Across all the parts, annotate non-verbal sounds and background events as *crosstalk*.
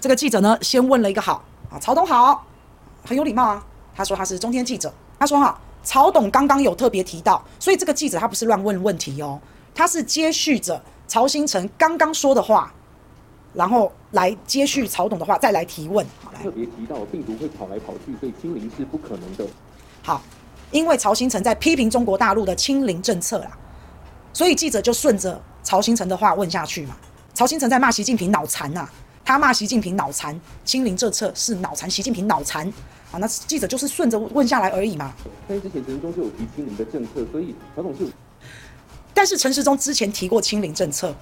这个记者呢，先问了一个好啊，曹董好，很有礼貌啊。他说他是中天记者。他说哈，曹董刚刚有特别提到，所以这个记者他不是乱问问题哦，他是接续着曹新成刚刚说的话，然后来接续曹董的话再来提问。好，来。特别提到病毒会跑来跑去，所以清零是不可能的。好，因为曹新成在批评中国大陆的清零政策啦，所以记者就顺着曹新成的话问下去嘛。曹新成在骂习近平脑残呐。他骂习近平脑残，清零政策是脑残，习近平脑残啊！那记者就是顺着问下来而已嘛。但是之前陈时中就有提清零的政策，所以曹总就……但是陈时中之前提过清零政策，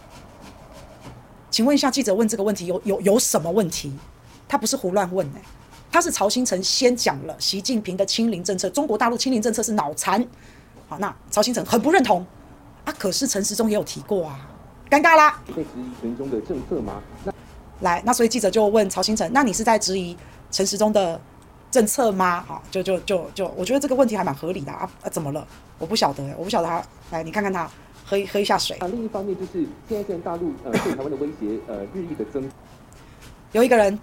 请问一下，记者问这个问题有有有什么问题？他不是胡乱问哎，他是曹新成先讲了习近平的清零政策，中国大陆清零政策是脑残。好，那曹新成很不认同啊，可是陈时中也有提过啊，尴尬啦。在质疑陈时中的政策吗？那。来，那所以记者就问曹兴诚：“那你是在质疑陈时中的政策吗？”好，就就就就，我觉得这个问题还蛮合理的啊啊！怎么了？我不晓得，我不晓得他。来，你看看他，喝一喝一下水。啊，另一方面就是现在在大陆呃对台湾的威胁呃日益的增。有一个人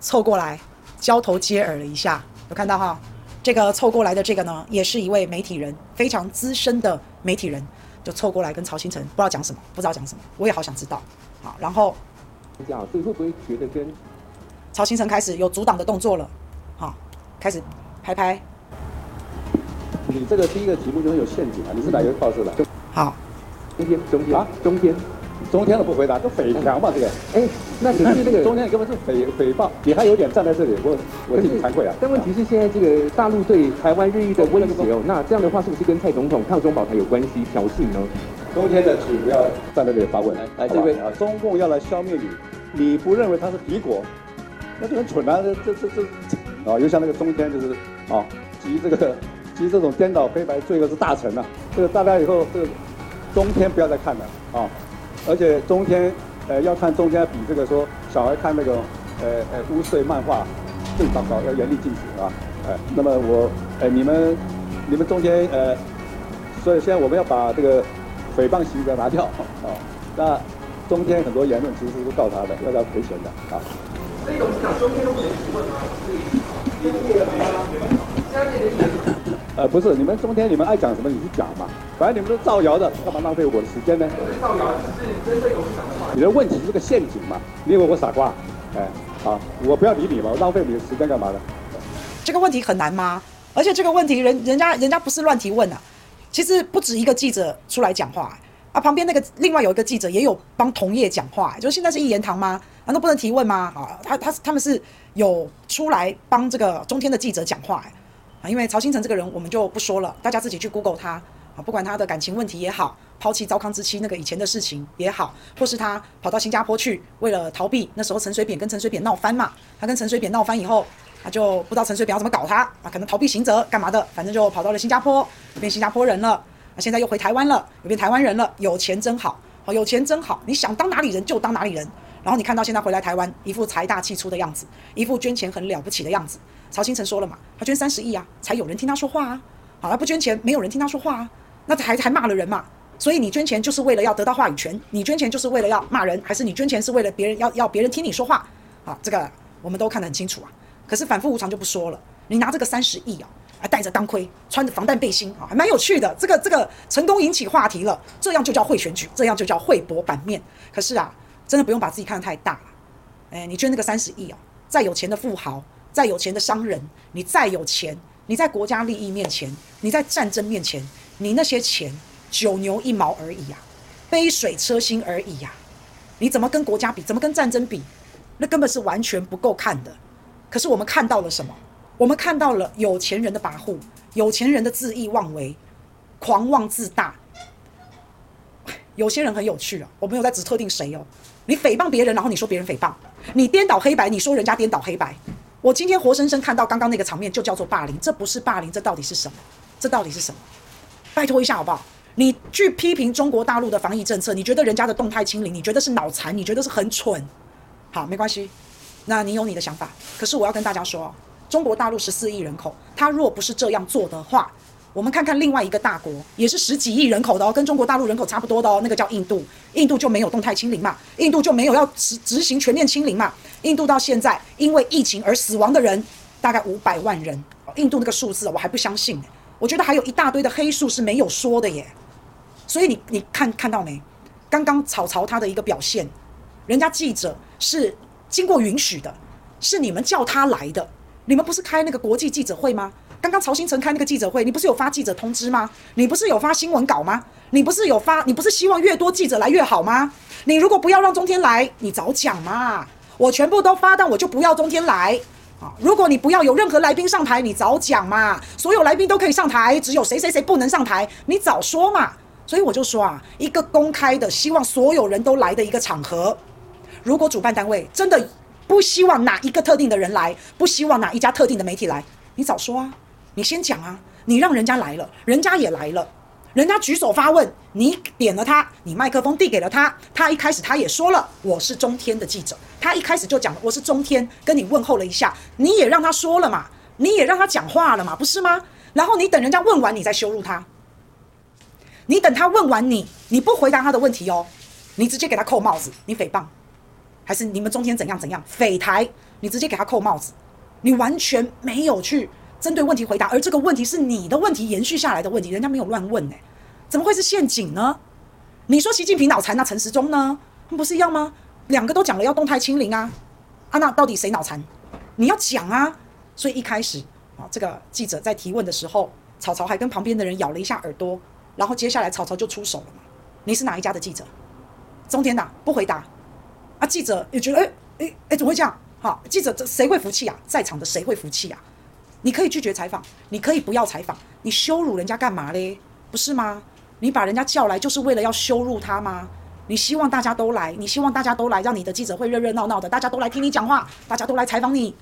凑过来交头接耳了一下，有看到哈？这个凑过来的这个呢，也是一位媒体人，非常资深的媒体人，就凑过来跟曹兴诚不知道讲什么，不知道讲什么，我也好想知道。好，然后。这样，所以会不会觉得跟曹兴诚开始有阻挡的动作了？好，开始拍拍。你这个第一个题目就是有陷阱啊！你是哪一个报社的？好，中天，中天啊，中天，中天都不回答，就匪强嘛这个。哎，那可是那个 *laughs* 中天根本是诽诽谤，你还有点站在这里，我我挺惭愧啊。但问题是现在这个大陆对台湾日益的威胁哦，那这样的话是不是跟蔡总统抗中保台有关系？挑衅呢？中天的请不要站在这里发问。来，来这位啊，中共要来消灭你，你不认为他是敌国，那就很蠢啊！这这这这，啊，又像那个冬天就是啊，集这个集这种颠倒黑白罪恶是大成啊。这个大家以后这个冬天不要再看了啊，而且冬天呃要看冬天比这个说小孩看那个呃呃污秽漫画更糟糕，要严厉禁止啊。哎，那么我哎你们你们中间呃，所以现在我们要把这个。诽谤刑责拿掉啊！那中天很多言论其实是告他的，要他赔钱的啊。所以董事长，中天都不能提问吗？呃，不是，你们中天你们爱讲什么你去讲嘛，反正你们都造谣的，干嘛浪费我的时间呢？造谣只是针对董事长的话。你的问题是个陷阱嘛？你以为我傻瓜？哎，好，我不要理你嘛，我浪费你的时间干嘛呢？这个问题很难吗？而且这个问题人人家人家不是乱提问啊。其实不止一个记者出来讲话啊，旁边那个另外有一个记者也有帮同业讲话，就是现在是一言堂吗？难道不能提问吗？啊，他他他们是有出来帮这个中天的记者讲话啊，因为曹兴诚这个人我们就不说了，大家自己去 Google 他啊，不管他的感情问题也好，抛弃糟糠之妻那个以前的事情也好，或是他跑到新加坡去为了逃避那时候陈水扁跟陈水扁闹翻嘛，他跟陈水扁闹翻以后。他就不知道陈水扁要怎么搞他啊，可能逃避刑责干嘛的，反正就跑到了新加坡，变新加坡人了。啊，现在又回台湾了，又变台湾人了。有钱真好，好有钱真好，你想当哪里人就当哪里人。然后你看到现在回来台湾，一副财大气粗的样子，一副捐钱很了不起的样子。曹兴诚说了嘛，他捐三十亿啊，才有人听他说话啊。好，他不捐钱，没有人听他说话啊。那这还还骂了人嘛？所以你捐钱就是为了要得到话语权，你捐钱就是为了要骂人，还是你捐钱是为了别人要要别人听你说话？好，这个我们都看得很清楚啊。可是反复无常就不说了。你拿这个三十亿啊，还戴着钢盔，穿着防弹背心啊，还蛮有趣的。这个这个成功引起话题了，这样就叫会选举，这样就叫会博版面。可是啊，真的不用把自己看得太大了。哎，你捐那个三十亿啊，再有钱的富豪，再有钱的商人，你再有钱，你在国家利益面前，你在战争面前，你那些钱九牛一毛而已呀，杯水车薪而已呀。你怎么跟国家比？怎么跟战争比？那根本是完全不够看的。可是我们看到了什么？我们看到了有钱人的跋扈，有钱人的恣意妄为，狂妄自大。有些人很有趣啊，我没有在指特定谁哦。你诽谤别人，然后你说别人诽谤；你颠倒黑白，你说人家颠倒黑白。我今天活生生看到刚刚那个场面，就叫做霸凌。这不是霸凌，这到底是什么？这到底是什么？拜托一下好不好？你去批评中国大陆的防疫政策，你觉得人家的动态清零，你觉得是脑残，你觉得是很蠢。好，没关系。那你有你的想法，可是我要跟大家说，中国大陆十四亿人口，他若不是这样做的话，我们看看另外一个大国，也是十几亿人口的哦，跟中国大陆人口差不多的哦，那个叫印度，印度就没有动态清零嘛，印度就没有要执执行全面清零嘛，印度到现在因为疫情而死亡的人大概五百万人。印度那个数字我还不相信，我觉得还有一大堆的黑数是没有说的耶。所以你你看看到没？刚刚草草他的一个表现，人家记者是经过允许的，是你们叫他来的。你们不是开那个国际记者会吗？刚刚曹兴诚开那个记者会，你不是有发记者通知吗？你不是有发新闻稿吗？你不是有发？你不是希望越多记者来越好吗？你如果不要让中天来，你早讲嘛！我全部都发，但我就不要中天来啊！如果你不要有任何来宾上台，你早讲嘛！所有来宾都可以上台，只有谁谁谁不能上台，你早说嘛！所以我就说啊，一个公开的，希望所有人都来的一个场合，如果主办单位真的不希望哪一个特定的人来，不希望哪一家特定的媒体来，你早说啊！你先讲啊！你让人家来了，人家也来了，人家举手发问，你点了他，你麦克风递给了他，他一开始他也说了，我是中天的记者，他一开始就讲了，我是中天，跟你问候了一下，你也让他说了嘛，你也让他讲话了嘛，不是吗？然后你等人家问完，你再羞辱他，你等他问完你，你不回答他的问题哦，你直接给他扣帽子，你诽谤，还是你们中天怎样怎样匪台，你直接给他扣帽子，你完全没有去。针对问题回答，而这个问题是你的问题延续下来的问题，人家没有乱问哎，怎么会是陷阱呢？你说习近平脑残，那陈时中呢？不是一样吗？两个都讲了要动态清零啊，啊，那到底谁脑残？你要讲啊！所以一开始啊，这个记者在提问的时候，草草还跟旁边的人咬了一下耳朵，然后接下来草草就出手了嘛。你是哪一家的记者？中天的不回答记者也觉得哎哎哎，怎么会这样？好，记者这谁会服气啊？在场的谁会服气啊？你可以拒绝采访，你可以不要采访，你羞辱人家干嘛嘞？不是吗？你把人家叫来就是为了要羞辱他吗？你希望大家都来，你希望大家都来，让你的记者会热热闹闹的，大家都来听你讲话，大家都来采访你。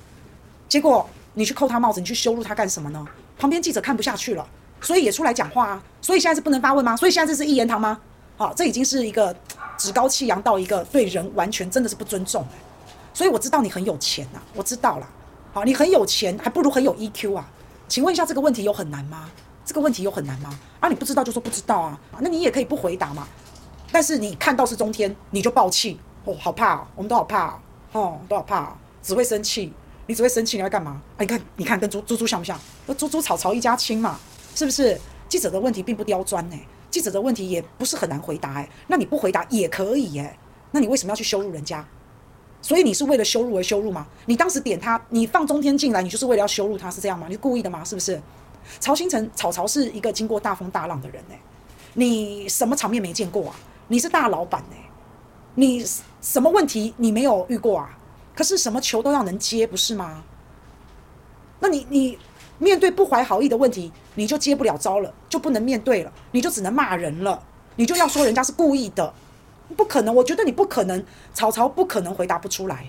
结果你去扣他帽子，你去羞辱他干什么呢？旁边记者看不下去了，所以也出来讲话啊。所以现在是不能发问吗？所以现在这是一言堂吗？好，这已经是一个趾高气扬到一个对人完全真的是不尊重。所以我知道你很有钱呐，我知道了。好，你很有钱，还不如很有 EQ 啊？请问一下，这个问题有很难吗？这个问题有很难吗？啊，你不知道就说不知道啊，那你也可以不回答嘛。但是你看到是中天，你就爆气哦，好怕，我们都好怕哦，都好怕，只会生气，你只会生气，你要干嘛？啊，你看，你看，跟猪猪猪像不像？那猪猪草草一家亲嘛，是不是？记者的问题并不刁钻呢，记者的问题也不是很难回答哎，那你不回答也可以哎，那你为什么要去羞辱人家？所以你是为了羞辱而羞辱吗？你当时点他，你放中天进来，你就是为了要羞辱他，是这样吗？你故意的吗？是不是？曹兴诚，草草是一个经过大风大浪的人呢、欸。你什么场面没见过啊？你是大老板呢、欸，你什么问题你没有遇过啊？可是什么球都要能接，不是吗？那你你面对不怀好意的问题，你就接不了招了，就不能面对了，你就只能骂人了，你就要说人家是故意的。不可能，我觉得你不可能，草草不可能回答不出来。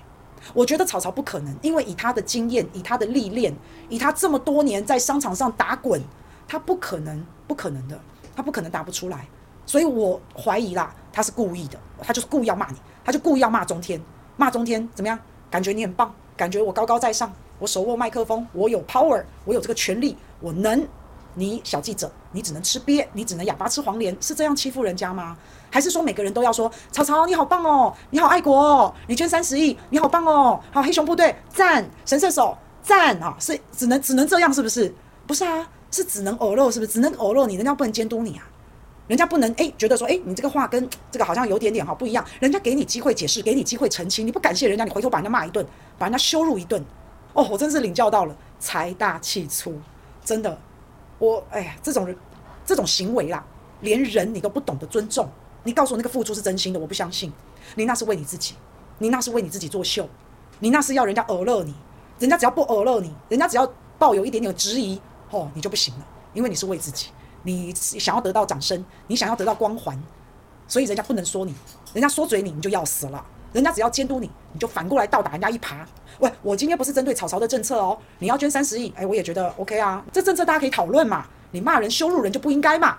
我觉得草草不可能，因为以他的经验，以他的历练，以他这么多年在商场上打滚，他不可能，不可能的，他不可能答不出来。所以我怀疑啦，他是故意的，他就是故意要骂你，他就故意要骂中天，骂中天怎么样？感觉你很棒，感觉我高高在上，我手握麦克风，我有 power，我有这个权利，我能。你小记者，你只能吃鳖，你只能哑巴吃黄连，是这样欺负人家吗？还是说每个人都要说曹操你好棒哦，你好爱国哦，你捐三十亿，你好棒哦，好黑熊部队赞，神射手赞啊，是只能只能这样是不是？不是啊，是只能偶漏是不是？只能偶漏你，人家不能监督你啊，人家不能哎觉得说哎你这个话跟这个好像有点点哈不一样，人家给你机会解释，给你机会澄清，你不感谢人家，你回头把人家骂一顿，把人家羞辱一顿，哦，我真是领教到了财大气粗，真的。我哎呀，这种人，这种行为啦，连人你都不懂得尊重。你告诉我那个付出是真心的，我不相信。你那是为你自己，你那是为你自己作秀，你那是要人家耳乐你。人家只要不耳乐你，人家只要抱有一点点质疑，哦，你就不行了，因为你是为自己，你想要得到掌声，你想要得到光环，所以人家不能说你，人家说嘴你，你就要死了。人家只要监督你，你就反过来倒打人家一耙。喂，我今天不是针对草草的政策哦，你要捐三十亿，哎，我也觉得 OK 啊。这政策大家可以讨论嘛。你骂人、羞辱人就不应该嘛。